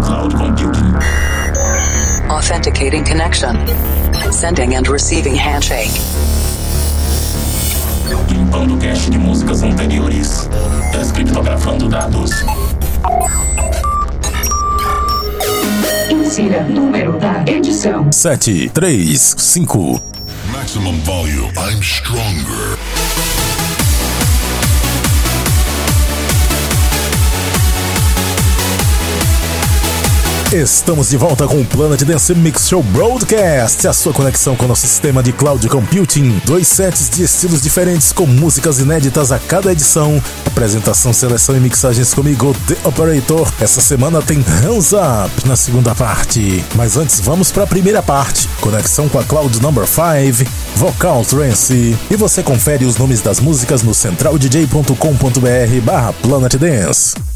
cloud computing. Authenticating connection. Sending and receiving handshake. Limpando cache de músicas anteriores. Descriptografando dados. Insira número da edição. sete, três, cinco. Maximum volume. I'm stronger. Estamos de volta com o Planet Dance Mix Show Broadcast, a sua conexão com o nosso sistema de cloud computing. Dois sets de estilos diferentes com músicas inéditas a cada edição. Apresentação, seleção e mixagens comigo, The Operator. Essa semana tem Hands Up na segunda parte. Mas antes, vamos para a primeira parte. Conexão com a Cloud Number 5, Vocal Trance. E você confere os nomes das músicas no centraldj.com.br barra Planet Dance.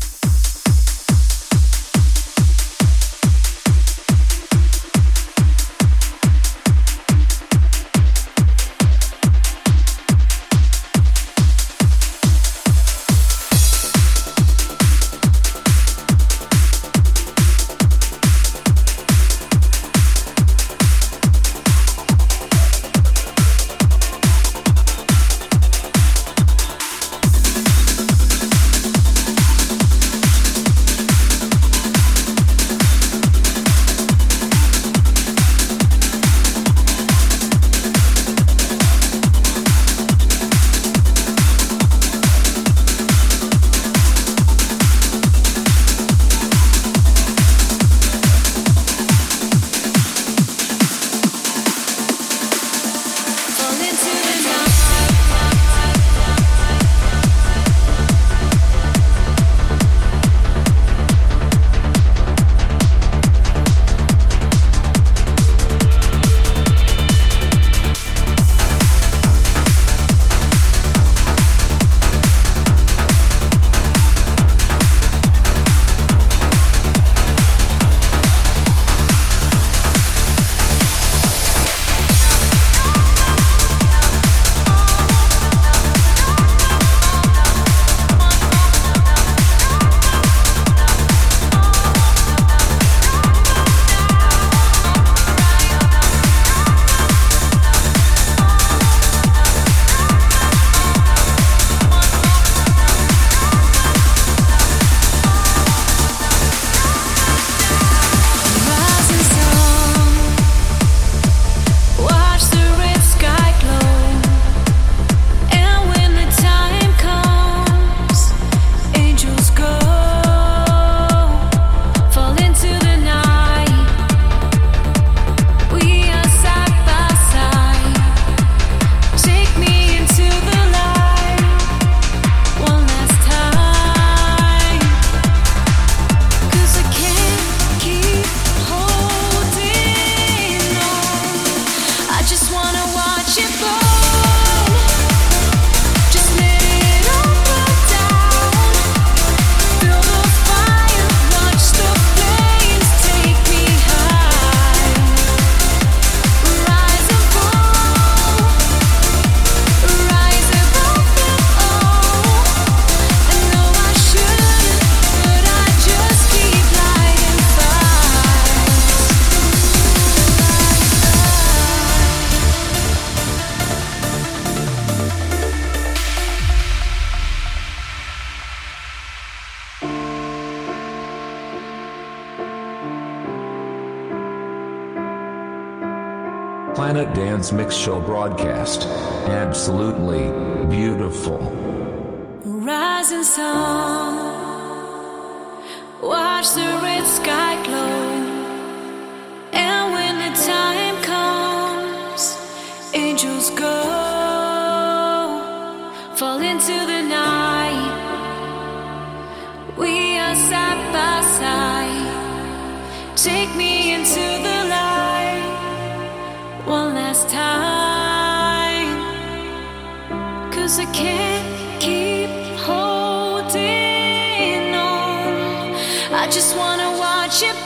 Mix Show broadcast. Absolutely beautiful. Rising sun, watch the red sky glow, and when the time comes, angels go, fall into the night. We are side by side. Take me into the Cause I can't keep holding on. I just wanna watch it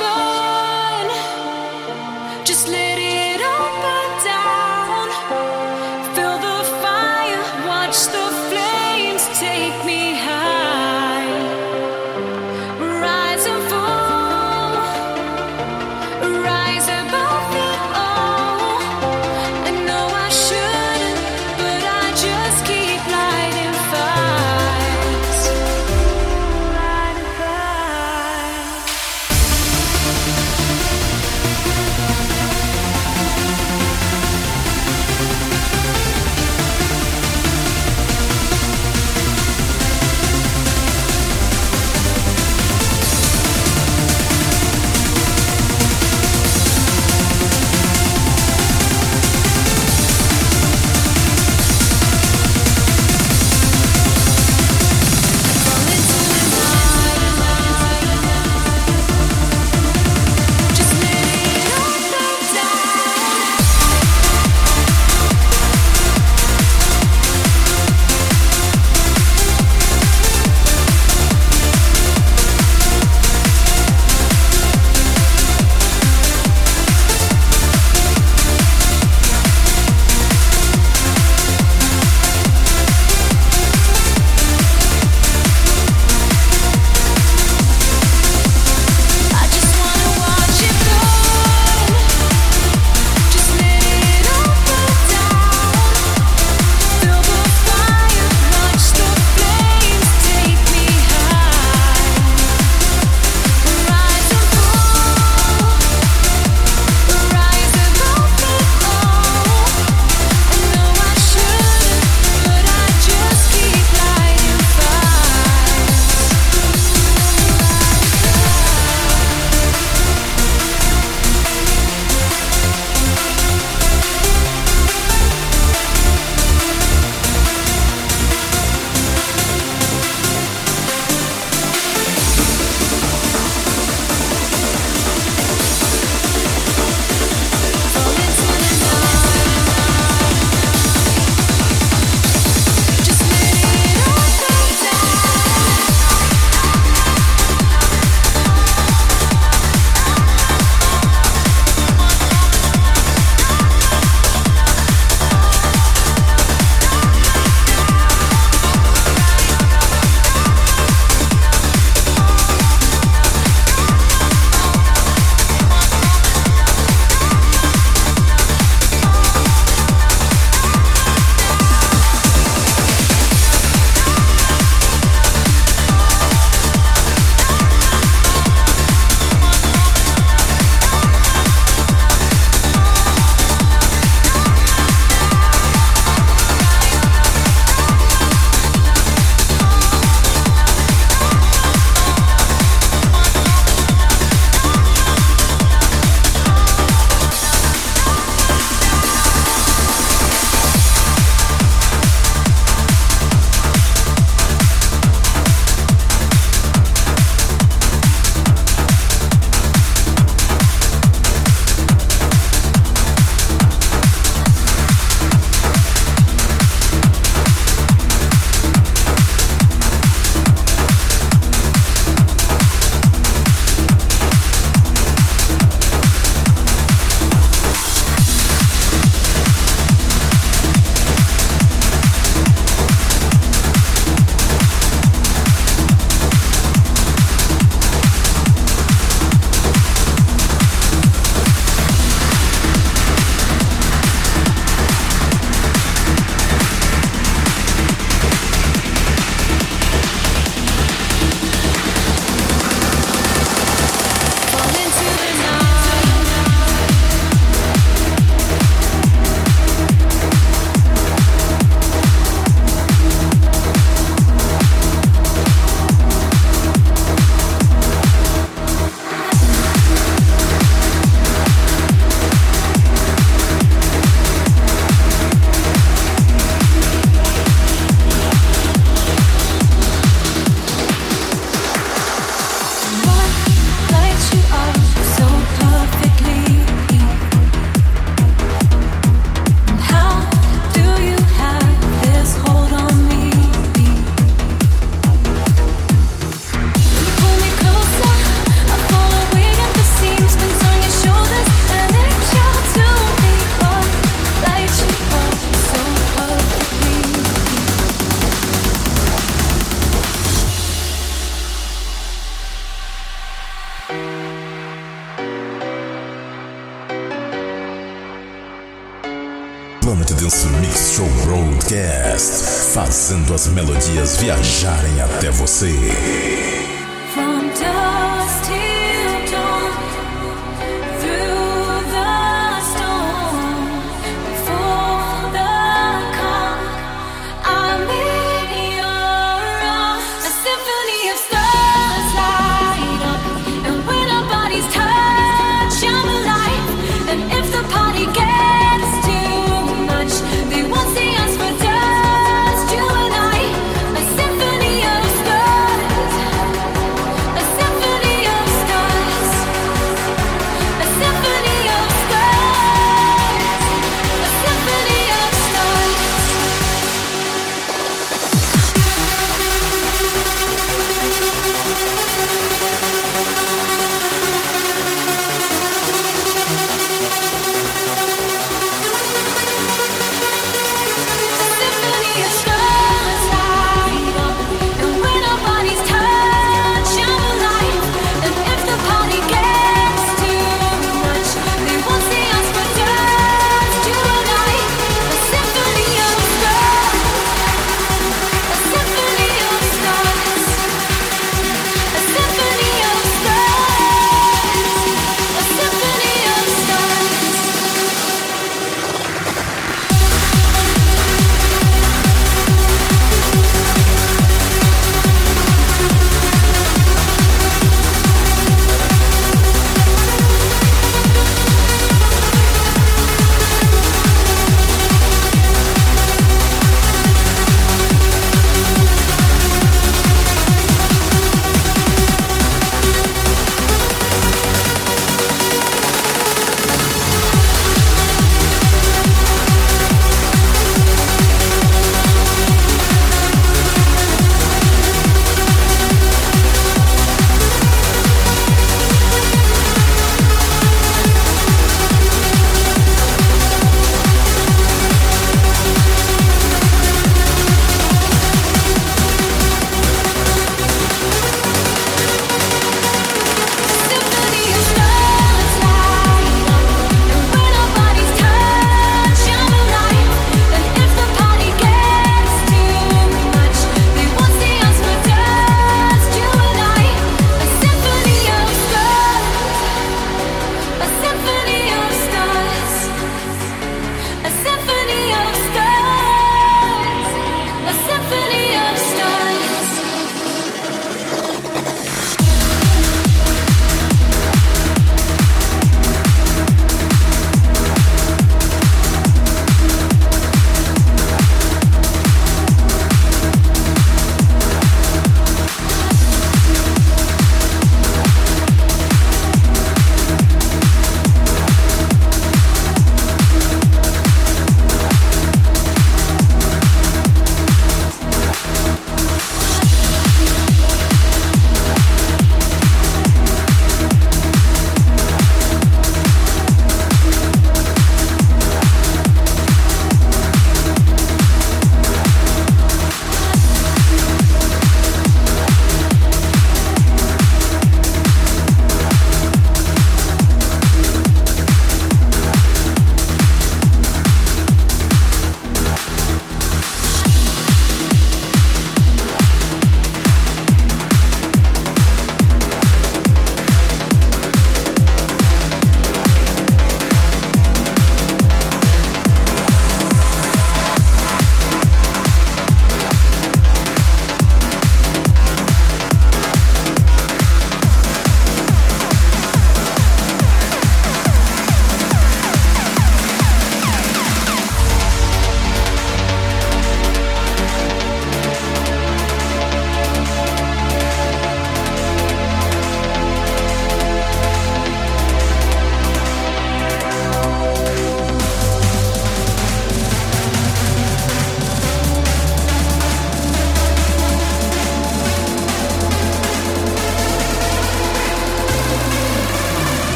melodias viajarem até você.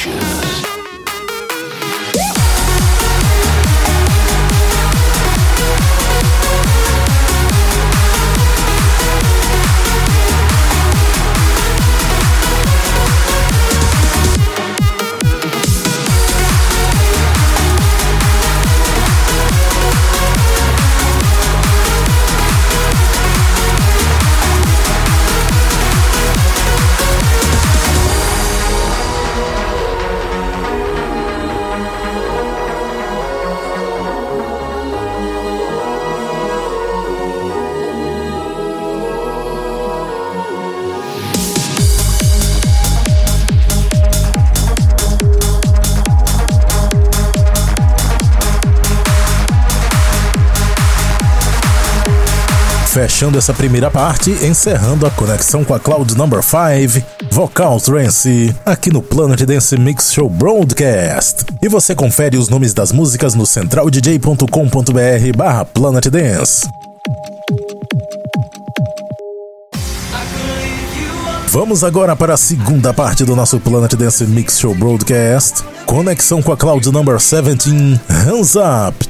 Sessions. Fechando essa primeira parte, encerrando a conexão com a Cloud Number 5, Vocal Trance, aqui no Planet Dance Mix Show Broadcast. E você confere os nomes das músicas no centraldj.com.br barra Planet Dance. Vamos agora para a segunda parte do nosso Planet Dance Mix Show Broadcast. Conexão com a Cloud Number 17, Hands Up.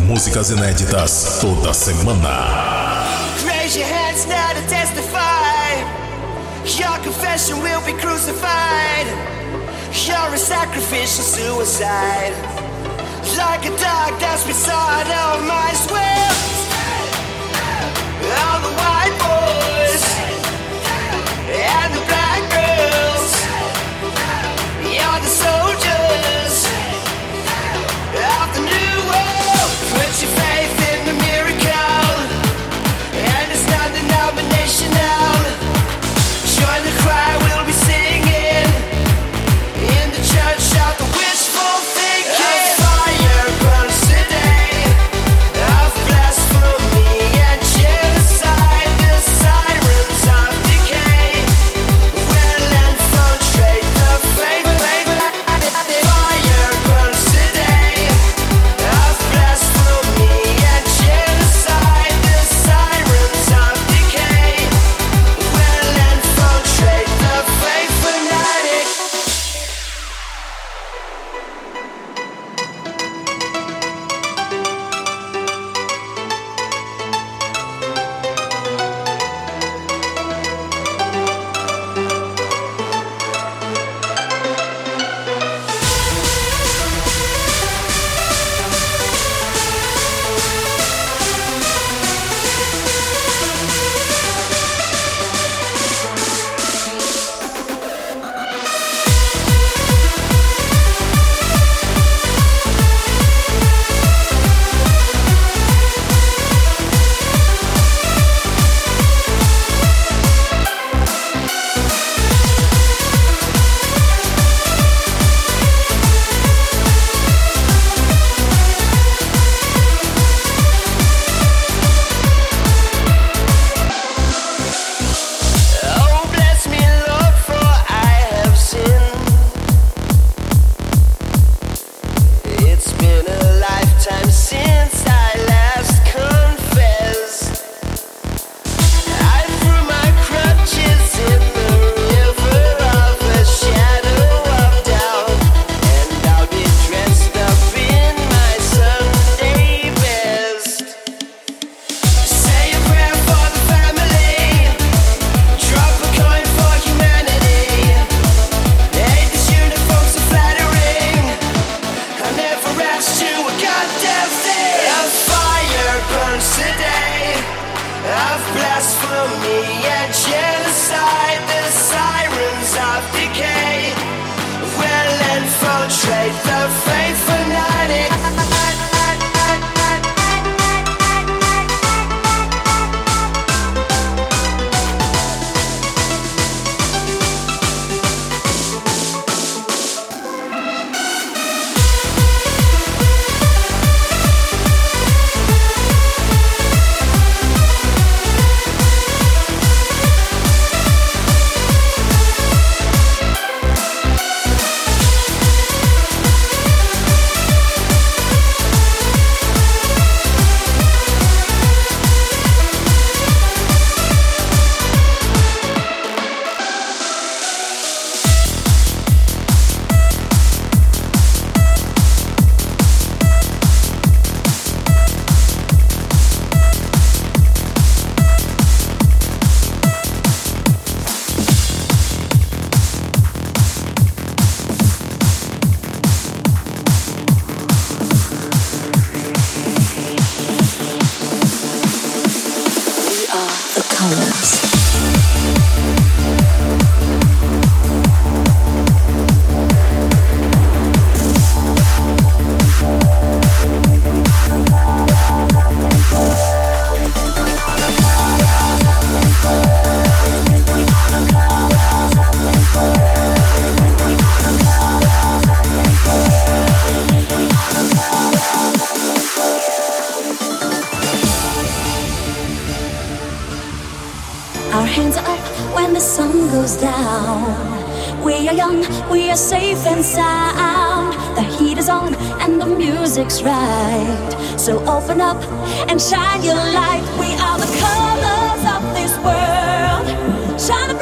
músicas inéditas toda semana. Raise your hands now to testify. Your confession will be crucified. You're a sacrificial suicide. Like a dog that's beside all my will. All the white boys and the black. your faith music's right. So open up and shine your light. We are the colors of this world. Shine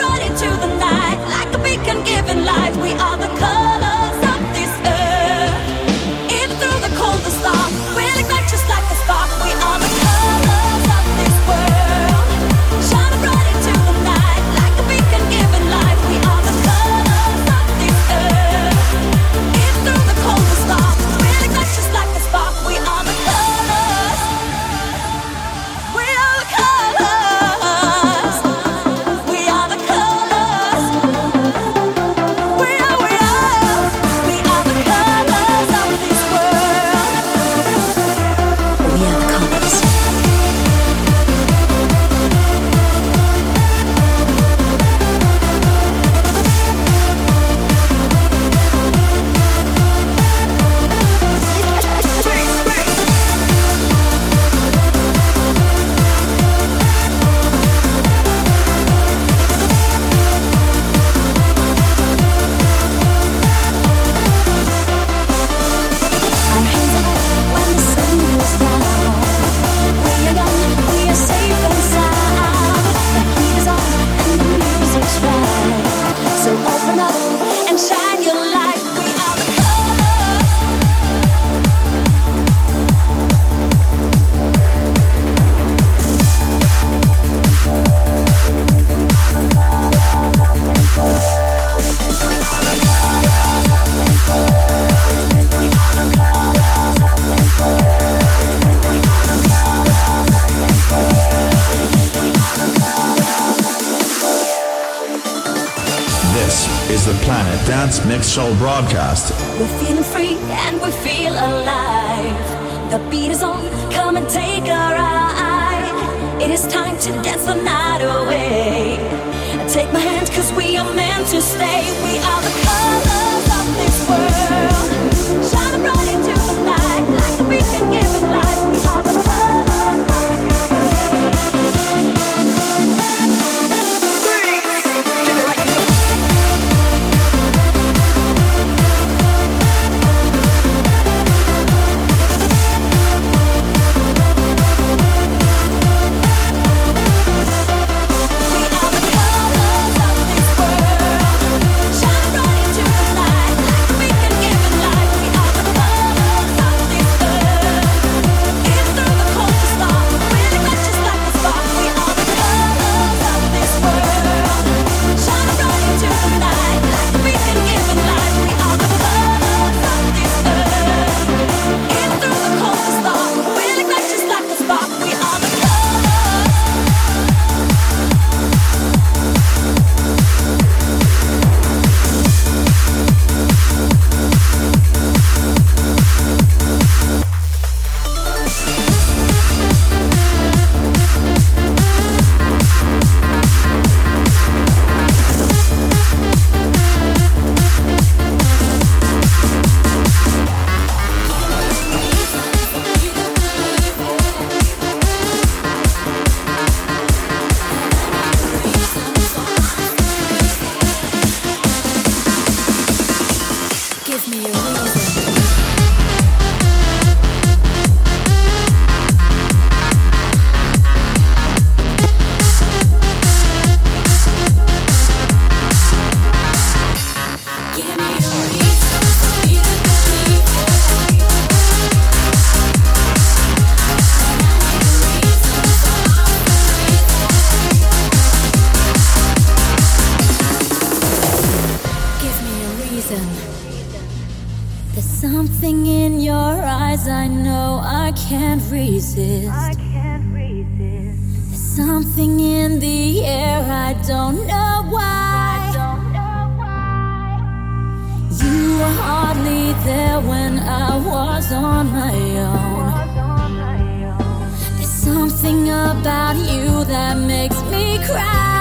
know I can't resist. I can't resist. There's something in the air, I don't know why. Don't know why. You were hardly there when I was. On my own. There's something about you that makes me cry.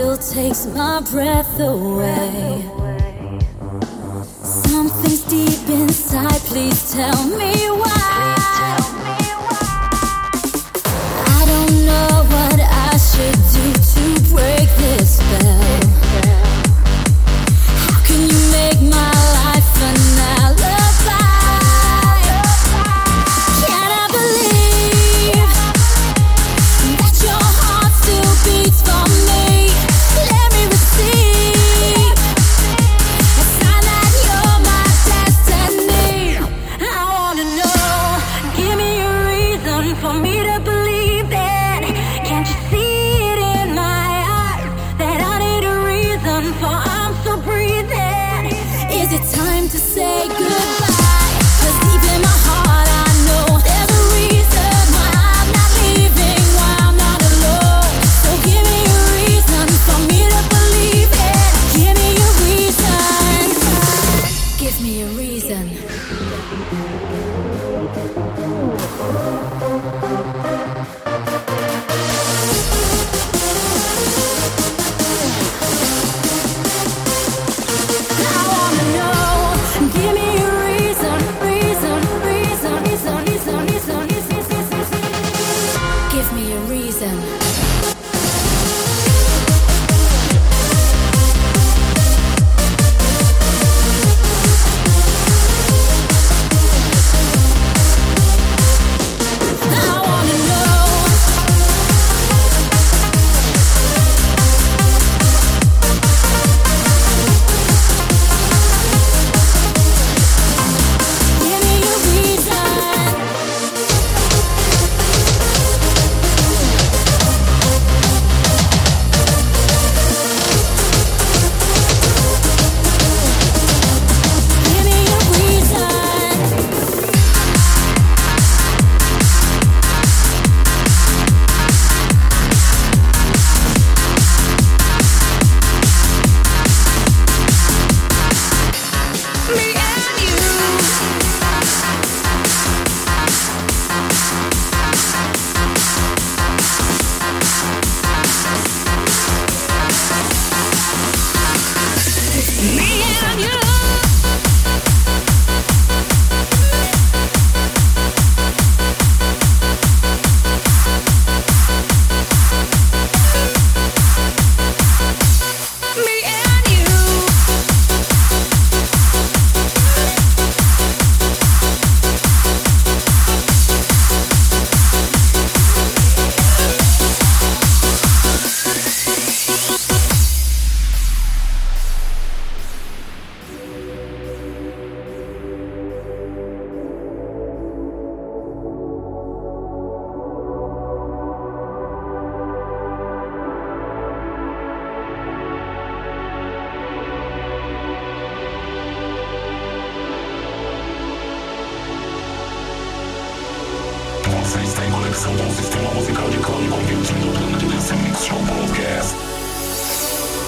still takes my breath away. Something's deep inside, please tell me.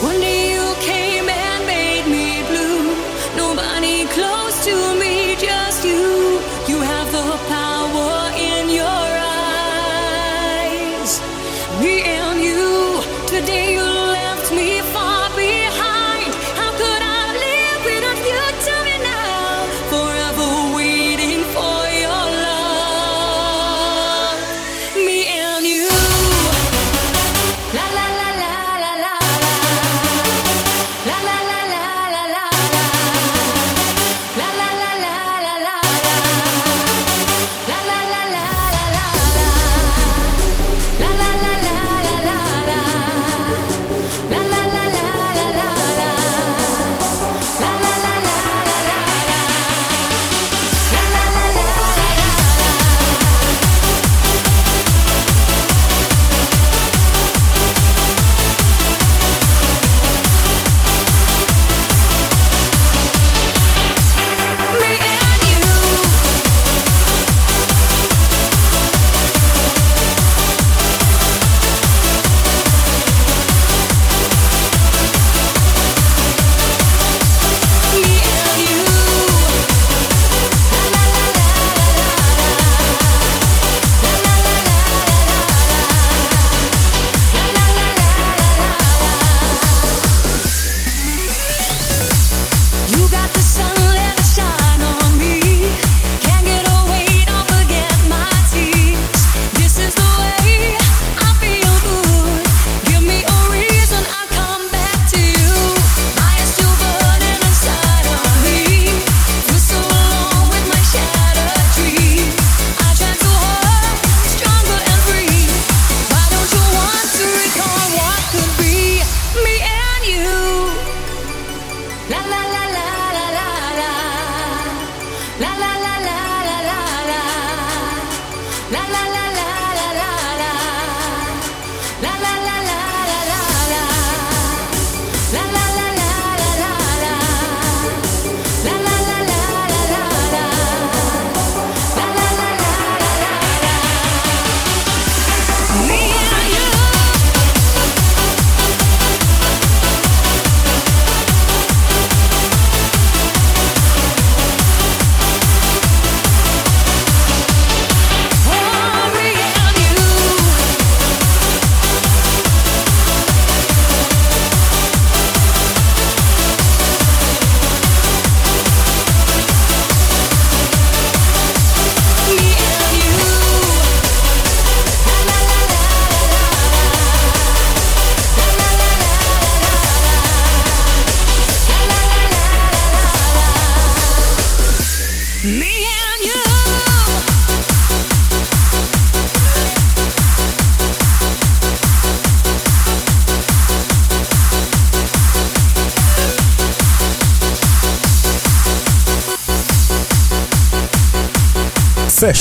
One day you came and made me blue. Nobody close to me.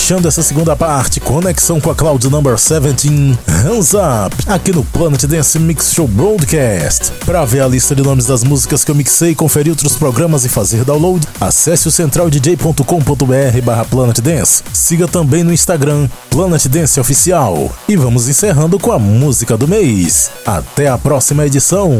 fechando essa segunda parte, conexão com a Cloud Number 17, Hands Up, aqui no Planet Dance Mix Show Broadcast. Para ver a lista de nomes das músicas que eu mixei, conferir outros programas e fazer download, acesse o centraldj.com.br barra Planet Dance. Siga também no Instagram, Planet Dance Oficial. E vamos encerrando com a música do mês. Até a próxima edição!